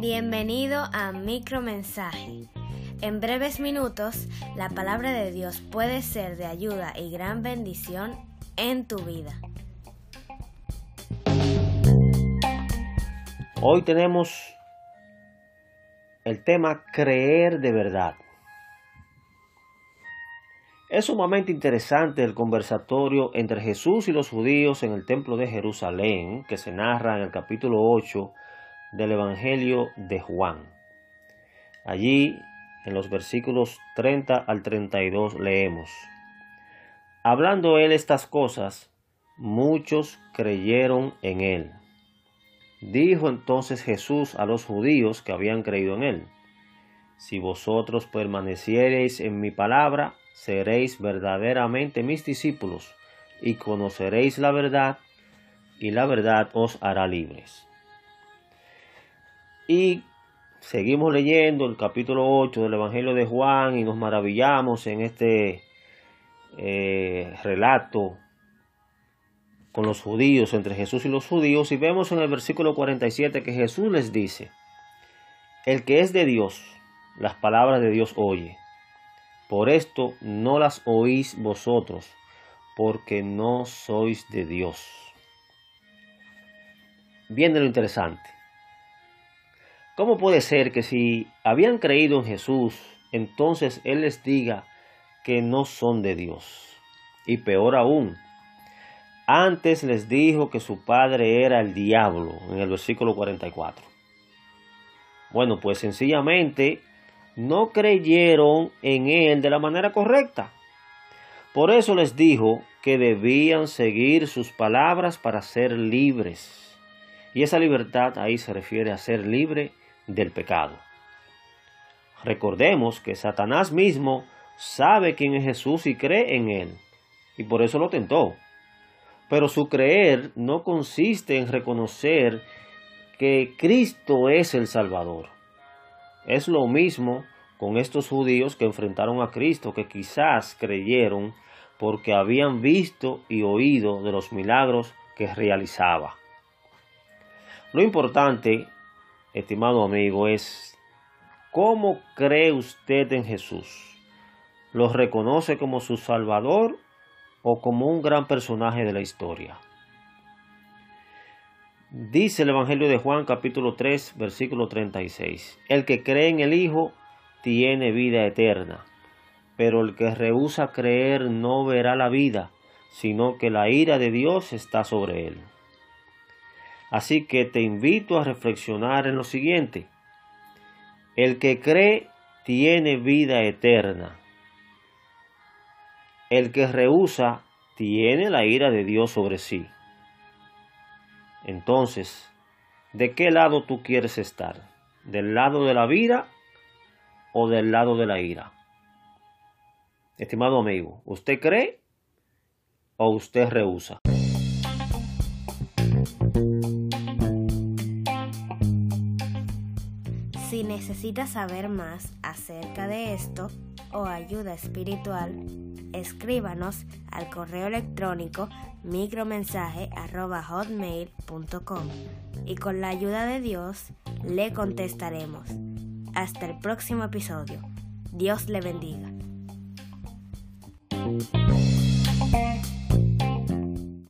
Bienvenido a Micromensaje. En breves minutos, la palabra de Dios puede ser de ayuda y gran bendición en tu vida. Hoy tenemos el tema creer de verdad. Es sumamente interesante el conversatorio entre Jesús y los judíos en el templo de Jerusalén que se narra en el capítulo 8 del Evangelio de Juan. Allí, en los versículos 30 al 32, leemos, Hablando él estas cosas, muchos creyeron en él. Dijo entonces Jesús a los judíos que habían creído en él, Si vosotros permaneciereis en mi palabra, seréis verdaderamente mis discípulos, y conoceréis la verdad, y la verdad os hará libres. Y seguimos leyendo el capítulo 8 del Evangelio de Juan y nos maravillamos en este eh, relato con los judíos, entre Jesús y los judíos, y vemos en el versículo 47 que Jesús les dice, el que es de Dios, las palabras de Dios oye. Por esto no las oís vosotros, porque no sois de Dios. Viene lo interesante. ¿Cómo puede ser que si habían creído en Jesús, entonces Él les diga que no son de Dios? Y peor aún, antes les dijo que su padre era el diablo, en el versículo 44. Bueno, pues sencillamente no creyeron en Él de la manera correcta. Por eso les dijo que debían seguir sus palabras para ser libres. Y esa libertad ahí se refiere a ser libre del pecado. Recordemos que Satanás mismo sabe quién es Jesús y cree en él, y por eso lo tentó. Pero su creer no consiste en reconocer que Cristo es el Salvador. Es lo mismo con estos judíos que enfrentaron a Cristo, que quizás creyeron porque habían visto y oído de los milagros que realizaba. Lo importante estimado amigo, es ¿cómo cree usted en Jesús? ¿Lo reconoce como su Salvador o como un gran personaje de la historia? Dice el Evangelio de Juan capítulo 3 versículo 36. El que cree en el Hijo tiene vida eterna, pero el que rehúsa creer no verá la vida, sino que la ira de Dios está sobre él. Así que te invito a reflexionar en lo siguiente. El que cree tiene vida eterna. El que rehúsa tiene la ira de Dios sobre sí. Entonces, ¿de qué lado tú quieres estar? ¿Del lado de la vida o del lado de la ira? Estimado amigo, ¿usted cree o usted rehúsa? Si necesitas saber más acerca de esto o ayuda espiritual, escríbanos al correo electrónico micromensaje.hotmail.com y con la ayuda de Dios le contestaremos. Hasta el próximo episodio. Dios le bendiga.